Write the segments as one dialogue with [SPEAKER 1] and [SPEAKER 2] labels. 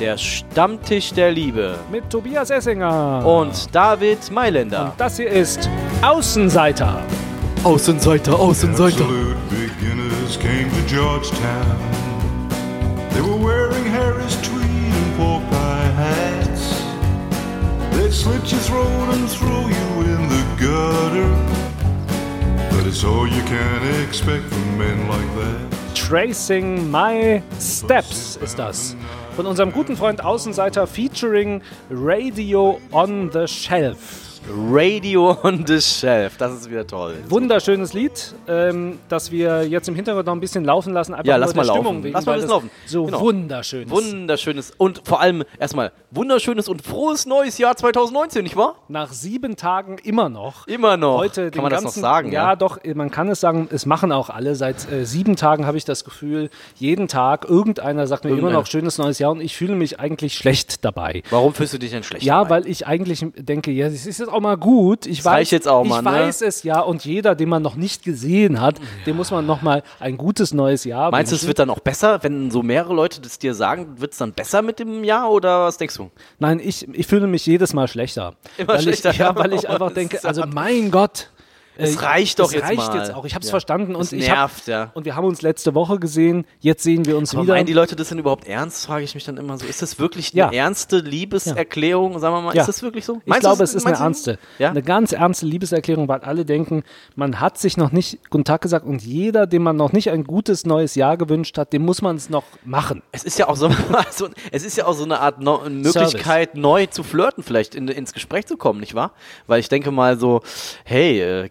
[SPEAKER 1] der Stammtisch der Liebe
[SPEAKER 2] mit Tobias Essinger
[SPEAKER 1] und David Mailänder.
[SPEAKER 2] Und das hier ist Außenseiter.
[SPEAKER 1] Außenseiter, Außenseiter.
[SPEAKER 3] Absolute beginners came to Georgetown. They were wearing Harris tweed and pork pie hats. They'd slit your throat and throw you in the gutter. But it's all you can expect from men like that.
[SPEAKER 2] Tracing My Steps ist das. Von unserem guten Freund Außenseiter featuring Radio on the Shelf.
[SPEAKER 1] Radio on the Shelf, das ist wieder toll.
[SPEAKER 2] Wunderschönes Lied, ähm, das wir jetzt im Hintergrund noch ein bisschen laufen lassen. Einfach
[SPEAKER 1] Ja, lass mal laufen.
[SPEAKER 2] Stimmung wegen,
[SPEAKER 1] Lass mal ein bisschen
[SPEAKER 2] das
[SPEAKER 1] laufen.
[SPEAKER 2] So
[SPEAKER 1] Genau.
[SPEAKER 2] wunderschön ist.
[SPEAKER 1] Wunderschönes und vor allem erstmal wunderschönes und frohes neues Jahr 2019, nicht wahr?
[SPEAKER 2] Nach sieben Tagen immer noch.
[SPEAKER 1] Immer noch.
[SPEAKER 2] Heute
[SPEAKER 1] Kann man das
[SPEAKER 2] ganzen,
[SPEAKER 1] noch sagen?
[SPEAKER 2] Ja, doch, man kann es sagen, es machen auch alle. Seit äh, sieben Tagen habe ich das Gefühl, jeden Tag irgendeiner sagt mir immer
[SPEAKER 1] Irgendeiner.
[SPEAKER 2] noch schönes neues Jahr und ich fühle mich eigentlich schlecht dabei.
[SPEAKER 1] Warum fühlst du dich denn schlecht?
[SPEAKER 2] Ja,
[SPEAKER 1] dabei?
[SPEAKER 2] weil ich eigentlich denke, ja, es ist jetzt auch mal gut. Ich
[SPEAKER 1] Das
[SPEAKER 2] weiß
[SPEAKER 1] jetzt auch mal,
[SPEAKER 2] Ich
[SPEAKER 1] ne?
[SPEAKER 2] weiß es ja und jeder, den man noch nicht gesehen hat, dem muss man noch mal ein gutes neues Jahr
[SPEAKER 1] Meinst du, es wird dann auch besser, wenn so mehrere Leute das dir sagen, wird es dann besser mit dem Jahr oder was denkst du?
[SPEAKER 2] Nein, ich, ich fühle mich jedes Mal schlechter.
[SPEAKER 1] Immer
[SPEAKER 2] weil
[SPEAKER 1] schlechter.
[SPEAKER 2] Ich, ja, weil ich einfach denke, also mein Gott.
[SPEAKER 1] Es
[SPEAKER 2] äh,
[SPEAKER 1] reicht doch
[SPEAKER 2] es
[SPEAKER 1] jetzt
[SPEAKER 2] reicht
[SPEAKER 1] mal.
[SPEAKER 2] jetzt auch. Ich habe es
[SPEAKER 1] Ja.
[SPEAKER 2] verstanden und
[SPEAKER 1] Es
[SPEAKER 2] ich hab,
[SPEAKER 1] nervt, ja.
[SPEAKER 2] Und wir haben uns letzte Woche gesehen. Jetzt sehen wir uns
[SPEAKER 1] Aber
[SPEAKER 2] wieder.
[SPEAKER 1] meinen die Leute das denn überhaupt ernst, frage ich mich dann immer so. Ist das wirklich eine
[SPEAKER 2] Ja.
[SPEAKER 1] ernste Liebeserklärung, sagen wir mal? Ist das wirklich so?
[SPEAKER 2] Ich
[SPEAKER 1] Meinst du,
[SPEAKER 2] glaube, es ist eine ernste, eine ganz ernste Liebeserklärung, weil alle denken, man hat sich noch nicht Guten Tag gesagt und jeder, dem man noch nicht ein gutes neues Jahr gewünscht hat, dem muss man es noch machen.
[SPEAKER 1] Es ist ja auch so, also, es ist ja auch so eine Art no Möglichkeit, neu zu flirten, vielleicht in, ins Gespräch zu kommen, nicht wahr? Weil ich denke mal so, hey, äh,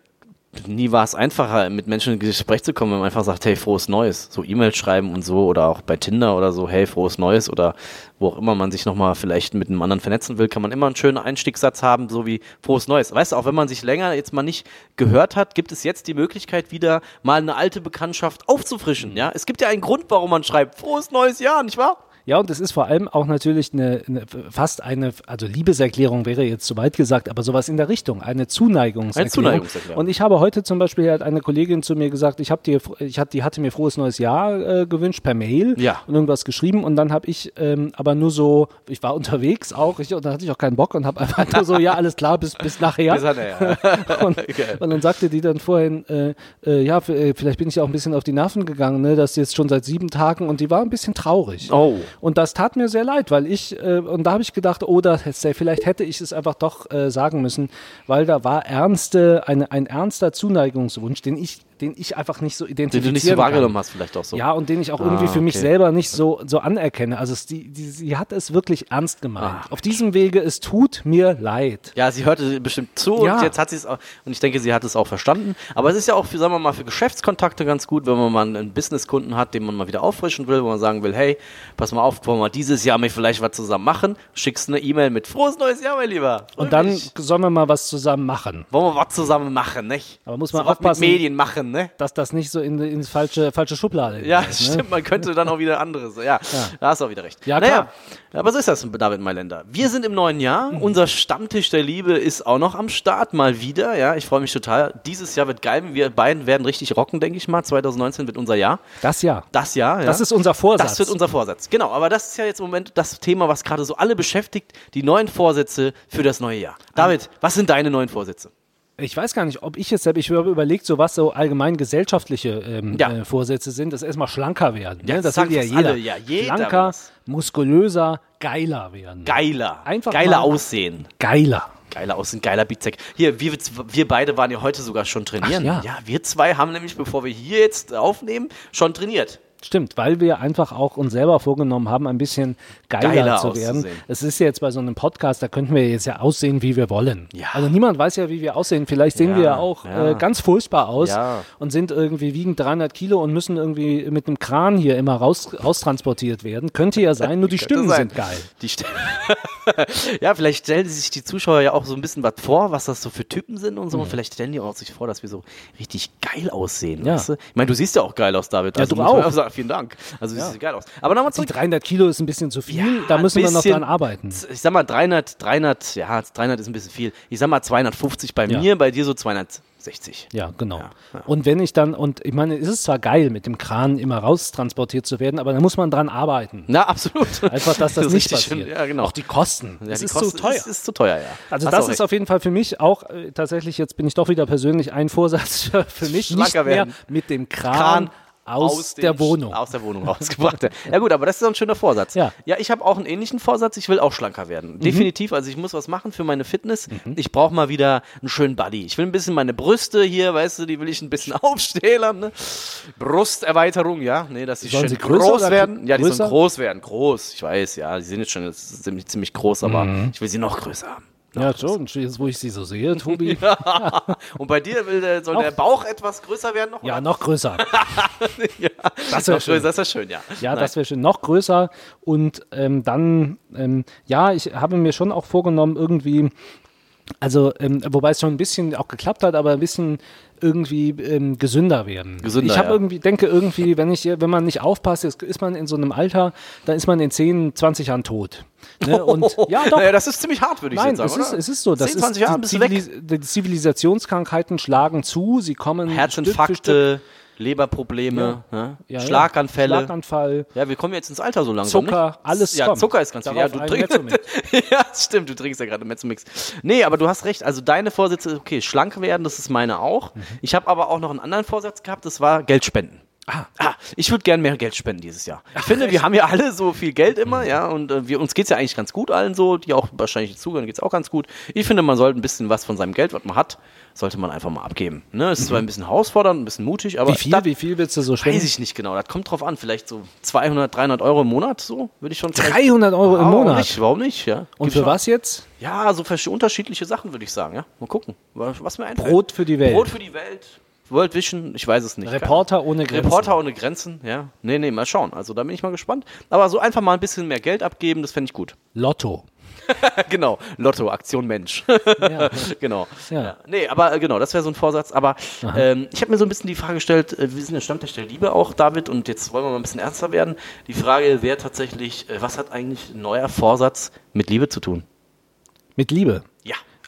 [SPEAKER 1] nie war es einfacher, mit Menschen ins Gespräch zu kommen, wenn man einfach sagt, hey, frohes Neues. So E-Mails schreiben und so oder auch bei Tinder oder so, hey, frohes Neues oder wo auch immer man sich nochmal vielleicht mit einem anderen vernetzen will, kann man immer einen schönen Einstiegssatz haben, so wie frohes Neues. Weißt du, auch wenn man sich länger jetzt mal nicht gehört hat, gibt es jetzt die Möglichkeit, wieder mal eine alte Bekanntschaft aufzufrischen, ja? Es gibt ja einen Grund, warum man schreibt, frohes neues Jahr, nicht wahr?
[SPEAKER 2] Ja, und es ist vor allem auch natürlich eine, eine fast eine, also Liebeserklärung wäre jetzt zu weit gesagt, aber sowas in der Richtung, eine Zuneigungserklärung.
[SPEAKER 1] Eine Zuneigungserklärung.
[SPEAKER 2] Und ich habe heute zum Beispiel hat eine Kollegin zu mir gesagt, ich habe dir, ich hat, die hatte mir frohes neues Jahr äh, gewünscht per Mail
[SPEAKER 1] Ja.
[SPEAKER 2] und irgendwas geschrieben und dann habe ich ähm, aber nur so, ich war unterwegs auch, ich, und dann hatte ich auch keinen Bock und habe einfach nur so, ja alles klar, bis bis nachher.
[SPEAKER 1] Bis nachher, ja.
[SPEAKER 2] und, und dann sagte die dann vorhin, äh, äh, ja, äh, vielleicht bin ich auch ein bisschen auf die Nerven gegangen, ne, das jetzt schon seit sieben Tagen und die war ein bisschen traurig.
[SPEAKER 1] Oh.
[SPEAKER 2] Und das tat mir sehr leid, weil ich, äh, und da habe ich gedacht, oh, vielleicht hätte ich es einfach doch äh, sagen müssen, weil da war ernste, eine, ein ernster Zuneigungswunsch, den ich, den ich einfach nicht so
[SPEAKER 1] Den
[SPEAKER 2] identifizieren
[SPEAKER 1] du nicht so
[SPEAKER 2] kann.
[SPEAKER 1] wahrgenommen hast, vielleicht auch so.
[SPEAKER 2] Ja, und den ich auch irgendwie
[SPEAKER 1] Ah,
[SPEAKER 2] für mich
[SPEAKER 1] okay.
[SPEAKER 2] selber nicht so, so anerkenne. Also es, die, die, sie hat es wirklich ernst gemeint.
[SPEAKER 1] Ah,
[SPEAKER 2] Auf diesem Wege, es tut mir leid.
[SPEAKER 1] Ja, sie hörte bestimmt zu
[SPEAKER 2] Ja.
[SPEAKER 1] und jetzt hat sie es auch, und ich denke, sie hat es auch verstanden. Aber es ist ja auch, für, sagen wir mal, für Geschäftskontakte ganz gut, wenn man mal einen Businesskunden hat, den man mal wieder auffrischen will, wo man sagen will, hey, pass mal auf, wollen wir dieses Jahr mal vielleicht was zusammen machen? Schickst eine E-Mail mit frohes neues Jahr, mein Lieber.
[SPEAKER 2] Und dann sollen wir mal was zusammen machen.
[SPEAKER 1] wollen wir was zusammen machen, nicht?
[SPEAKER 2] Aber muss man
[SPEAKER 1] so
[SPEAKER 2] aufpassen.
[SPEAKER 1] mit Medien machen, ne?
[SPEAKER 2] Dass das nicht so in, ins falsche, falsche Schublade
[SPEAKER 1] Ja,
[SPEAKER 2] geht, ne?
[SPEAKER 1] stimmt, man könnte dann auch wieder anderes. Ja, da hast du auch wieder recht.
[SPEAKER 2] Ja,
[SPEAKER 1] naja,
[SPEAKER 2] klar.
[SPEAKER 1] aber so ist das, David Mailänder. Wir sind im neuen Jahr. Unser Stammtisch der Liebe ist auch noch am Start, mal wieder. Ja, ich freue mich total. Dieses Jahr wird geil. Wir beiden werden richtig rocken, denke ich mal. 2019 wird unser Jahr.
[SPEAKER 2] Das ja.
[SPEAKER 1] Das Jahr, ja.
[SPEAKER 2] Das ist unser Vorsatz.
[SPEAKER 1] Das wird unser Vorsatz. Genau, aber das ist ja jetzt im Moment das Thema, was gerade so alle beschäftigt. Die neuen Vorsätze für das neue Jahr. David, was sind deine neuen Vorsätze?
[SPEAKER 2] Ich weiß gar nicht, ob ich jetzt ich habe überlegt, so was so allgemein gesellschaftliche ähm,
[SPEAKER 1] Ja.
[SPEAKER 2] äh, Vorsätze sind, dass erstmal schlanker werden.
[SPEAKER 1] Ja,
[SPEAKER 2] ne?
[SPEAKER 1] das
[SPEAKER 2] Das
[SPEAKER 1] sagen
[SPEAKER 2] ja jeder.
[SPEAKER 1] alle, ja, jeder
[SPEAKER 2] schlanker,
[SPEAKER 1] das.
[SPEAKER 2] muskulöser, geiler werden.
[SPEAKER 1] Geiler.
[SPEAKER 2] Einfach
[SPEAKER 1] Geiler aussehen.
[SPEAKER 2] Geiler.
[SPEAKER 1] Geiler Aussehen, geiler Bizek. Hier, wir, wir beide waren ja heute sogar schon trainieren.
[SPEAKER 2] Ach ja.
[SPEAKER 1] wir zwei haben nämlich, bevor wir hier jetzt aufnehmen, schon trainiert.
[SPEAKER 2] Stimmt, weil wir einfach auch uns selber vorgenommen haben, ein bisschen geiler,
[SPEAKER 1] Geiler
[SPEAKER 2] zu werden.
[SPEAKER 1] auszusehen.
[SPEAKER 2] Es ist ja jetzt bei so einem Podcast, da könnten wir jetzt ja aussehen, wie wir wollen.
[SPEAKER 1] Ja.
[SPEAKER 2] Also niemand weiß ja, wie wir aussehen. Vielleicht sehen
[SPEAKER 1] Ja,
[SPEAKER 2] wir ja auch
[SPEAKER 1] ja.
[SPEAKER 2] Äh, ganz furchtbar aus
[SPEAKER 1] Ja.
[SPEAKER 2] und sind irgendwie wiegen 300 Kilo und müssen irgendwie mit einem Kran hier immer raus, raustransportiert werden. Könnte ja sein, nur die Stimmen
[SPEAKER 1] sein.
[SPEAKER 2] sind geil.
[SPEAKER 1] Die St ja, vielleicht stellen sich die Zuschauer ja auch so ein bisschen was vor, was das so für Typen sind und so. Und vielleicht stellen die auch sich vor, dass wir so richtig geil aussehen.
[SPEAKER 2] Ja.
[SPEAKER 1] Weißt du? Ich meine, du siehst ja auch geil aus, David.
[SPEAKER 2] Ja, du
[SPEAKER 1] muss man
[SPEAKER 2] auch.
[SPEAKER 1] sagen, vielen Dank. Also, du siehst geil aus. Aber nochmal
[SPEAKER 2] Die
[SPEAKER 1] zurück.
[SPEAKER 2] 300 Kilo ist ein bisschen zu viel,
[SPEAKER 1] Ja,
[SPEAKER 2] da müssen wir noch
[SPEAKER 1] bisschen-
[SPEAKER 2] dran arbeiten.
[SPEAKER 1] Ich sag mal 300, 300, ja, 300 ist ein bisschen viel. Ich sag mal 250 bei
[SPEAKER 2] Ja.
[SPEAKER 1] mir, bei dir so 60.
[SPEAKER 2] Ja, genau.
[SPEAKER 1] Ja, ja.
[SPEAKER 2] Und wenn ich dann, und ich meine, es ist zwar geil, mit dem Kran immer raustransportiert zu werden, aber da muss man dran arbeiten.
[SPEAKER 1] Na, absolut.
[SPEAKER 2] Einfach, dass das
[SPEAKER 1] ist
[SPEAKER 2] nicht passiert.
[SPEAKER 1] schön. Ja, genau.
[SPEAKER 2] Auch die Kosten.
[SPEAKER 1] Ja,
[SPEAKER 2] das
[SPEAKER 1] die
[SPEAKER 2] ist
[SPEAKER 1] Kosten
[SPEAKER 2] zu teuer.
[SPEAKER 1] Ist, ist zu teuer, ja.
[SPEAKER 2] Also
[SPEAKER 1] Hast
[SPEAKER 2] das ist
[SPEAKER 1] recht.
[SPEAKER 2] auf jeden Fall für mich auch äh, tatsächlich, jetzt bin ich doch wieder persönlich ein Vorsatz für, mich, nicht
[SPEAKER 1] Schlanker
[SPEAKER 2] mehr
[SPEAKER 1] werden.
[SPEAKER 2] mit dem Kran,
[SPEAKER 1] Kran
[SPEAKER 2] aus,
[SPEAKER 1] den
[SPEAKER 2] der Wohnung.
[SPEAKER 1] Aus der Wohnung rausgebracht. ja gut, aber das ist doch ein schöner Vorsatz.
[SPEAKER 2] Ja.
[SPEAKER 1] ja, ich habe auch einen ähnlichen Vorsatz. Ich will auch schlanker
[SPEAKER 2] Mhm.
[SPEAKER 1] werden. Definitiv. Also ich muss was machen für meine Fitness. Ich brauche mal wieder einen schönen Buddy. Ich will ein bisschen meine Brüste hier, weißt du, die will ich ein bisschen aufstählern. Ne? Brusterweiterung, ja. Nee, dass sie
[SPEAKER 2] Sollen
[SPEAKER 1] schön groß werden. Ja, die
[SPEAKER 2] größer?
[SPEAKER 1] sollen groß werden. Groß. Ich weiß, ja. Die sind jetzt schon ziemlich, ziemlich groß, aber
[SPEAKER 2] Mhm.
[SPEAKER 1] ich will sie noch größer haben.
[SPEAKER 2] Ja, schon, jetzt wo ich sie so sehe, Tobi.
[SPEAKER 1] Und bei dir will soll
[SPEAKER 2] Auch-
[SPEAKER 1] der Bauch etwas größer werden noch?
[SPEAKER 2] Ja,
[SPEAKER 1] oder?
[SPEAKER 2] noch größer.
[SPEAKER 1] ja.
[SPEAKER 2] Das wär
[SPEAKER 1] Noch
[SPEAKER 2] schön.
[SPEAKER 1] das schön, ja.
[SPEAKER 2] Ja,
[SPEAKER 1] Nein.
[SPEAKER 2] das wäre schön. Noch größer. Und ähm, dann, ähm, ja, ich habe mir schon auch vorgenommen, irgendwie, also, ähm, wobei es schon ein bisschen auch geklappt hat, aber ein bisschen irgendwie ähm, gesünder werden.
[SPEAKER 1] Gesünder,
[SPEAKER 2] ich habe
[SPEAKER 1] ja.
[SPEAKER 2] irgendwie, denke irgendwie, wenn ich, wenn man nicht aufpasst, jetzt ist man in so einem Alter, dann ist man in 10, 20 Jahren tot. Ne? Und ja, doch.
[SPEAKER 1] Naja, das ist ziemlich hart, würde ich
[SPEAKER 2] Nein,
[SPEAKER 1] jetzt sagen,
[SPEAKER 2] es ist,
[SPEAKER 1] oder?
[SPEAKER 2] es ist so. Das
[SPEAKER 1] 10, 20
[SPEAKER 2] ist,
[SPEAKER 1] Jahre
[SPEAKER 2] die,
[SPEAKER 1] bist du weg.
[SPEAKER 2] Zivilis die Zivilisationskrankheiten schlagen zu, sie kommen für Stück.
[SPEAKER 1] Leberprobleme, ne?
[SPEAKER 2] Ja, ja.
[SPEAKER 1] Schlaganfälle.
[SPEAKER 2] Schlaganfall,
[SPEAKER 1] Ja, wir kommen jetzt ins Alter so langsam.
[SPEAKER 2] Zucker,
[SPEAKER 1] nicht?
[SPEAKER 2] alles
[SPEAKER 1] Ja,
[SPEAKER 2] kommt.
[SPEAKER 1] Zucker ist ganz viel. Ja, du trinkst. Ja, stimmt, du trinkst ja gerade Mezzomix. Nee, aber du hast recht. Also deine Vorsätze, okay, schlank werden, das ist meine auch.
[SPEAKER 2] Mhm.
[SPEAKER 1] Ich habe aber auch noch einen anderen Vorsatz gehabt, das war Geld spenden.
[SPEAKER 2] Ah.
[SPEAKER 1] Ah, ich würde gerne mehr Geld spenden dieses Jahr. Ich finde, wir haben ja alle so viel Geld immer,
[SPEAKER 2] Mhm.
[SPEAKER 1] ja, und äh, wir, uns geht's ja eigentlich ganz gut allen so, die auch wahrscheinlich zuhören, geht's auch ganz gut. Ich finde, man sollte ein bisschen was von seinem Geld, was man hat, sollte man einfach mal abgeben. Ne? Es ist zwar ein bisschen herausfordernd, ein bisschen mutig, aber
[SPEAKER 2] Mhm. Wie viel, wie viel willst du so spenden?
[SPEAKER 1] weiß ich nicht genau. Das kommt drauf an. Vielleicht so 200, 300 Euro im Monat, so würde ich schon. vielleicht-
[SPEAKER 2] 300 Euro im Monat.
[SPEAKER 1] Nicht, warum nicht? Ja.
[SPEAKER 2] Und für
[SPEAKER 1] schon-
[SPEAKER 2] was jetzt?
[SPEAKER 1] Ja, so verschiedene unterschiedliche Sachen würde ich sagen. Ja, mal gucken, was was mir einfällt.
[SPEAKER 2] Brot für die Welt.
[SPEAKER 1] Brot für die Welt. World Vision, ich weiß es nicht.
[SPEAKER 2] Reporter ohne Grenzen.
[SPEAKER 1] Reporter ohne Grenzen, ja. Nee, nee, mal schauen. Also da bin ich mal gespannt. Aber so einfach mal ein bisschen mehr Geld abgeben, das fände ich gut.
[SPEAKER 2] Lotto.
[SPEAKER 1] genau, Lotto, Aktion Mensch.
[SPEAKER 2] Ja.
[SPEAKER 1] genau.
[SPEAKER 2] Ja.
[SPEAKER 1] Ja. Nee, aber äh, genau, das wäre so ein Vorsatz. Aber ähm, ich habe mir so ein bisschen die Frage gestellt, äh, wir sind der Stammtisch der Liebe auch, David, und jetzt wollen wir mal ein bisschen ernster werden. Die Frage wäre tatsächlich, äh, was hat eigentlich ein neuer Vorsatz mit Liebe zu tun?
[SPEAKER 2] Mit Liebe.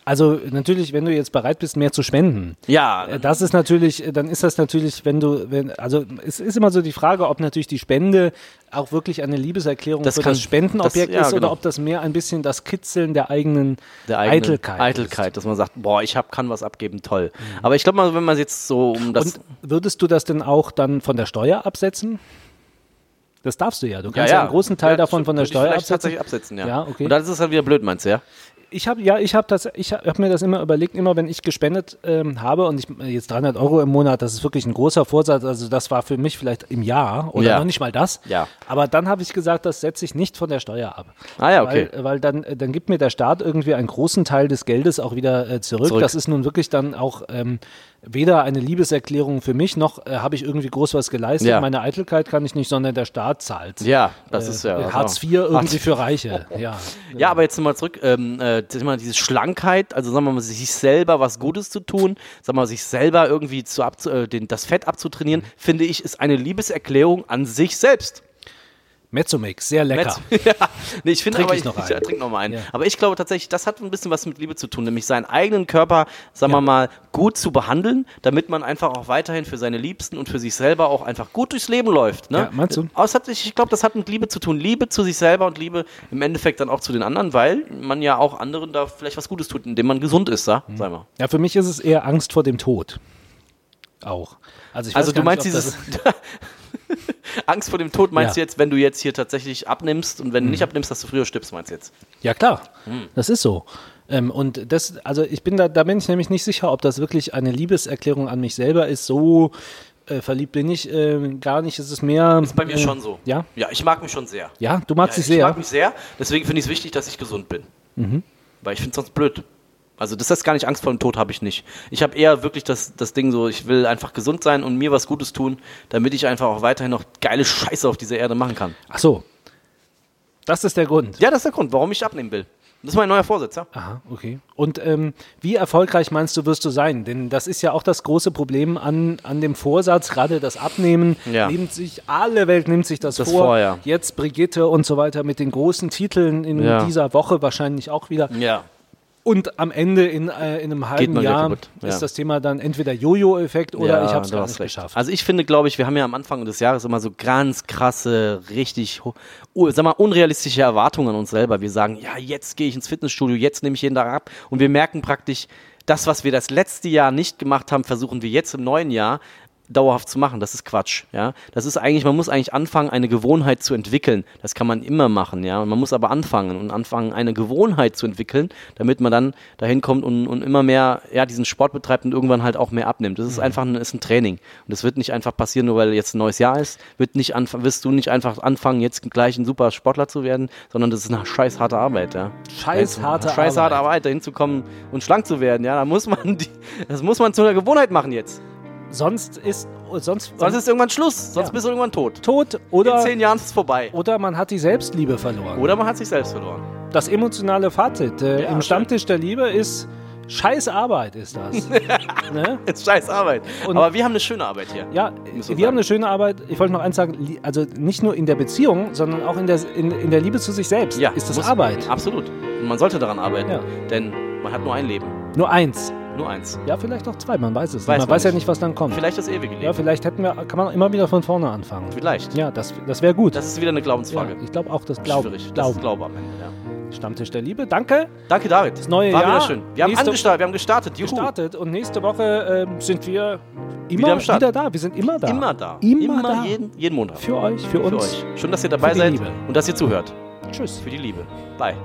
[SPEAKER 1] Ja.
[SPEAKER 2] Also natürlich, wenn du jetzt bereit bist, mehr zu spenden.
[SPEAKER 1] Ja,
[SPEAKER 2] Äh, Das ist natürlich, äh, dann ist das natürlich, wenn du, wenn, also es ist immer so die Frage, ob natürlich die Spende auch wirklich eine Liebeserklärung
[SPEAKER 1] Das
[SPEAKER 2] für
[SPEAKER 1] kann-
[SPEAKER 2] das Spendenobjekt
[SPEAKER 1] das- ja,
[SPEAKER 2] ist oder
[SPEAKER 1] genau.
[SPEAKER 2] ob das mehr ein bisschen das Kitzeln der eigenen
[SPEAKER 1] der eigenen
[SPEAKER 2] Eitelkeit.
[SPEAKER 1] Eitelkeit, dass man sagt, boah, ich hab, kann was abgeben, toll. Aber ich glaube mal, wenn man jetzt so um das.
[SPEAKER 2] Ist. Und würdest du das denn auch dann von der Steuer absetzen? Das darfst du ja. Du kannst ja, einen großen Teil
[SPEAKER 1] Ja,
[SPEAKER 2] davon von der Steuer absetzen.
[SPEAKER 1] tatsächlich absetzen, ja.
[SPEAKER 2] Ja, okay.
[SPEAKER 1] Und dann ist es halt wieder blöd, meinst du, ja?
[SPEAKER 2] Ich habe ja, ich habe das, ich habe hab mir das immer überlegt, immer wenn ich gespendet ähm, habe und ich jetzt 300 Euro im Monat, das ist wirklich ein großer Vorsatz. Also das war für mich vielleicht im Jahr oder
[SPEAKER 1] Ja.
[SPEAKER 2] noch nicht mal das.
[SPEAKER 1] Ja.
[SPEAKER 2] Aber dann habe ich gesagt, das setze ich nicht von der Steuer ab.
[SPEAKER 1] Ah ja, okay.
[SPEAKER 2] Weil, weil dann, äh, dann gibt mir der Staat irgendwie einen großen Teil des Geldes auch wieder äh, zurück.
[SPEAKER 1] Zurück.
[SPEAKER 2] Das ist nun wirklich dann auch ähm, weder eine Liebeserklärung für mich, noch äh, habe ich irgendwie groß was geleistet.
[SPEAKER 1] Ja.
[SPEAKER 2] Meine Eitelkeit kann ich nicht, sondern der Staat zahlt.
[SPEAKER 1] Ja, das ist ja.
[SPEAKER 2] Äh, Hartz IV irgendwie für Reiche. Ja.
[SPEAKER 1] Ja, aber jetzt nochmal zurück, ähm, äh, diese Schlankheit, also sagen wir mal, sich selber was Gutes zu tun, sagen wir mal, sich selber irgendwie zu abzu äh, den, das Fett abzutrainieren, finde ich, ist eine Liebeserklärung an sich selbst.
[SPEAKER 2] Mezzomix, sehr lecker.
[SPEAKER 1] Metz- ja, nee, ich finde aber,
[SPEAKER 2] ich noch einen.
[SPEAKER 1] Ja, trink noch mal einen.
[SPEAKER 2] Ja.
[SPEAKER 1] Aber ich glaube tatsächlich, das hat ein bisschen was mit Liebe zu tun, nämlich seinen eigenen Körper, sagen wir mal, gut zu behandeln, damit man einfach auch weiterhin für seine Liebsten und für sich selber auch einfach gut durchs Leben läuft. Ne?
[SPEAKER 2] Ja, meinst du?
[SPEAKER 1] Hat, ich glaube, das hat mit Liebe zu tun. Liebe zu sich selber und Liebe im Endeffekt dann auch zu den anderen, weil man ja auch anderen da vielleicht was Gutes tut, indem man gesund ist, sa?
[SPEAKER 2] Mhm.
[SPEAKER 1] sag mal.
[SPEAKER 2] Ja, für mich ist es eher Angst vor dem Tod. Auch. Also, ich
[SPEAKER 1] Also du meinst
[SPEAKER 2] nicht,
[SPEAKER 1] dieses Angst vor dem Tod meinst
[SPEAKER 2] Ja.
[SPEAKER 1] du jetzt, wenn du jetzt hier tatsächlich abnimmst und wenn
[SPEAKER 2] Mhm.
[SPEAKER 1] du nicht abnimmst, dass du früher stirbst, meinst du jetzt?
[SPEAKER 2] Ja, klar.
[SPEAKER 1] Hm.
[SPEAKER 2] Das ist so. Ähm, und das, also ich bin da, da bin ich nämlich nicht sicher, ob das wirklich eine Liebeserklärung an mich selber ist. So äh, verliebt bin ich äh, gar nicht. Es ist mehr.
[SPEAKER 1] Ist bei mir
[SPEAKER 2] äh,
[SPEAKER 1] schon so.
[SPEAKER 2] Ja?
[SPEAKER 1] Ja, ich mag mich schon sehr.
[SPEAKER 2] Ja, du magst
[SPEAKER 1] Ja,
[SPEAKER 2] dich
[SPEAKER 1] ich
[SPEAKER 2] sehr.
[SPEAKER 1] mag mich sehr, deswegen finde ich es wichtig, dass ich gesund bin.
[SPEAKER 2] Mhm.
[SPEAKER 1] Weil ich finde es sonst blöd. Also das ist gar nicht Angst vor dem Tod habe ich nicht. Ich habe eher wirklich das, das Ding so, ich will einfach gesund sein und mir was Gutes tun, damit ich einfach auch weiterhin noch geile Scheiße auf dieser Erde machen kann.
[SPEAKER 2] Ach so. Das ist der Grund.
[SPEAKER 1] Ja, das ist der Grund, warum ich abnehmen will. Das ist mein neuer Vorsitz, ja?
[SPEAKER 2] Aha, okay. Und ähm, wie erfolgreich meinst du, wirst du sein? Denn das ist ja auch das große Problem an, an dem Vorsatz, gerade das Abnehmen.
[SPEAKER 1] Ja.
[SPEAKER 2] Nimmt sich, alle Welt nimmt sich das,
[SPEAKER 1] Das
[SPEAKER 2] vor.
[SPEAKER 1] vor, ja.
[SPEAKER 2] Jetzt Brigitte und so weiter mit den großen Titeln in
[SPEAKER 1] Ja.
[SPEAKER 2] dieser Woche wahrscheinlich auch wieder.
[SPEAKER 1] Ja.
[SPEAKER 2] Und am Ende in, äh, in einem halben Jahr ja. ist das Thema dann entweder Jojo-Effekt oder ja, ich habe es gar nicht recht. geschafft.
[SPEAKER 1] Also ich finde, glaube ich, wir haben ja am Anfang des Jahres immer so ganz krasse, richtig, sag mal, unrealistische Erwartungen an uns selber. Wir sagen, ja, jetzt gehe ich ins Fitnessstudio, jetzt nehme ich jeden Tag ab. Und wir merken praktisch, das, was wir das letzte Jahr nicht gemacht haben, versuchen wir jetzt im neuen Jahr dauerhaft zu machen. Das ist Quatsch. Ja, das ist eigentlich, man muss eigentlich anfangen, eine Gewohnheit zu entwickeln. Das kann man immer machen. Ja, und man muss aber anfangen und anfangen, eine Gewohnheit zu entwickeln, damit man dann dahin kommt und, und immer mehr, ja, diesen Sport betreibt und irgendwann halt auch mehr abnimmt. Das ist mhm. einfach ein, ist ein Training und das wird nicht einfach passieren, nur weil jetzt ein neues Jahr ist. Wird nicht wirst du nicht einfach anfangen, jetzt gleich ein super Sportler zu werden, sondern das ist eine scheiß harte Arbeit. Ja,
[SPEAKER 2] scheiß harte
[SPEAKER 1] scheiß harte Arbeit, dahin zu kommen und schlank zu werden. Ja, da muss man, die, das muss man zu einer Gewohnheit machen jetzt.
[SPEAKER 2] Sonst ist sonst,
[SPEAKER 1] sonst ist irgendwann Schluss, sonst ja. bist du irgendwann tot.
[SPEAKER 2] Tot oder
[SPEAKER 1] in zehn Jahren ist es vorbei.
[SPEAKER 2] Oder man hat die Selbstliebe verloren.
[SPEAKER 1] Oder man hat sich selbst verloren.
[SPEAKER 2] Das emotionale Fazit äh, ja, im Stammtisch der Liebe ist Scheiß Arbeit ist das.
[SPEAKER 1] ne? Ist scheiß Arbeit. Und Aber wir haben eine schöne Arbeit hier.
[SPEAKER 2] Ja, wir sagen. haben eine schöne Arbeit. Ich wollte noch eins sagen, also nicht nur in der Beziehung, sondern auch in der, in, in der Liebe zu sich selbst ja, ist das Arbeit.
[SPEAKER 1] Absolut. Und man sollte daran arbeiten, denn man hat nur ein Leben.
[SPEAKER 2] Nur eins.
[SPEAKER 1] Nur eins.
[SPEAKER 2] Ja, vielleicht auch zwei, man weiß es weiß Man, man weiß nicht. ja nicht, was dann kommt.
[SPEAKER 1] Vielleicht das ewige Leben.
[SPEAKER 2] Ja, vielleicht hätten wir, kann man immer wieder von vorne anfangen.
[SPEAKER 1] Vielleicht.
[SPEAKER 2] Ja, das, das wäre gut.
[SPEAKER 1] Das ist wieder eine Glaubensfrage. Ja,
[SPEAKER 2] ich glaube auch, das Glauben.
[SPEAKER 1] Schwierig. Das ist Glaube am Ende, ja.
[SPEAKER 2] Stammtisch der Liebe. Danke.
[SPEAKER 1] Danke, David.
[SPEAKER 2] Das neue
[SPEAKER 1] War
[SPEAKER 2] Jahr.
[SPEAKER 1] wieder schön. Wir haben angestartet, wir haben gestartet.
[SPEAKER 2] Juhu. Gestartet und nächste Woche äh, sind wir immer wieder, wieder, da. Wir sind immer da.
[SPEAKER 1] Immer da.
[SPEAKER 2] Immer, immer da.
[SPEAKER 1] Jeden, jeden Montag.
[SPEAKER 2] Für euch, für uns. Für
[SPEAKER 1] euch. Schön, dass ihr dabei seid
[SPEAKER 2] Liebe.
[SPEAKER 1] und dass ihr zuhört.
[SPEAKER 2] Tschüss.
[SPEAKER 1] Für die Liebe. Bye.